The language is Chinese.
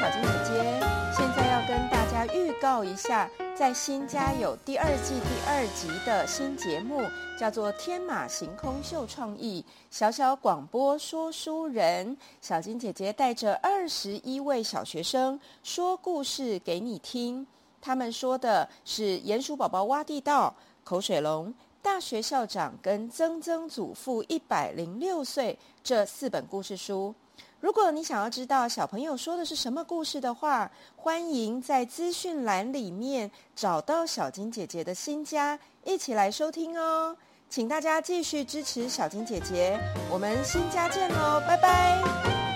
小金姐姐现在要跟大家预告一下，在新家有第二季第二集的新节目，叫做《天马行空秀创意小小广播说书人》。小金姐姐带着二十一位小学生说故事给你听。他们说的是鼹鼠宝宝挖地道、口水龙、大学校长跟曾曾祖父一百零六岁这四本故事书。如果你想要知道小朋友说的是什么故事的话，欢迎在资讯栏里面找到小金姐姐的新家，一起来收听哦。请大家继续支持小金姐姐，我们新家见喽，拜拜。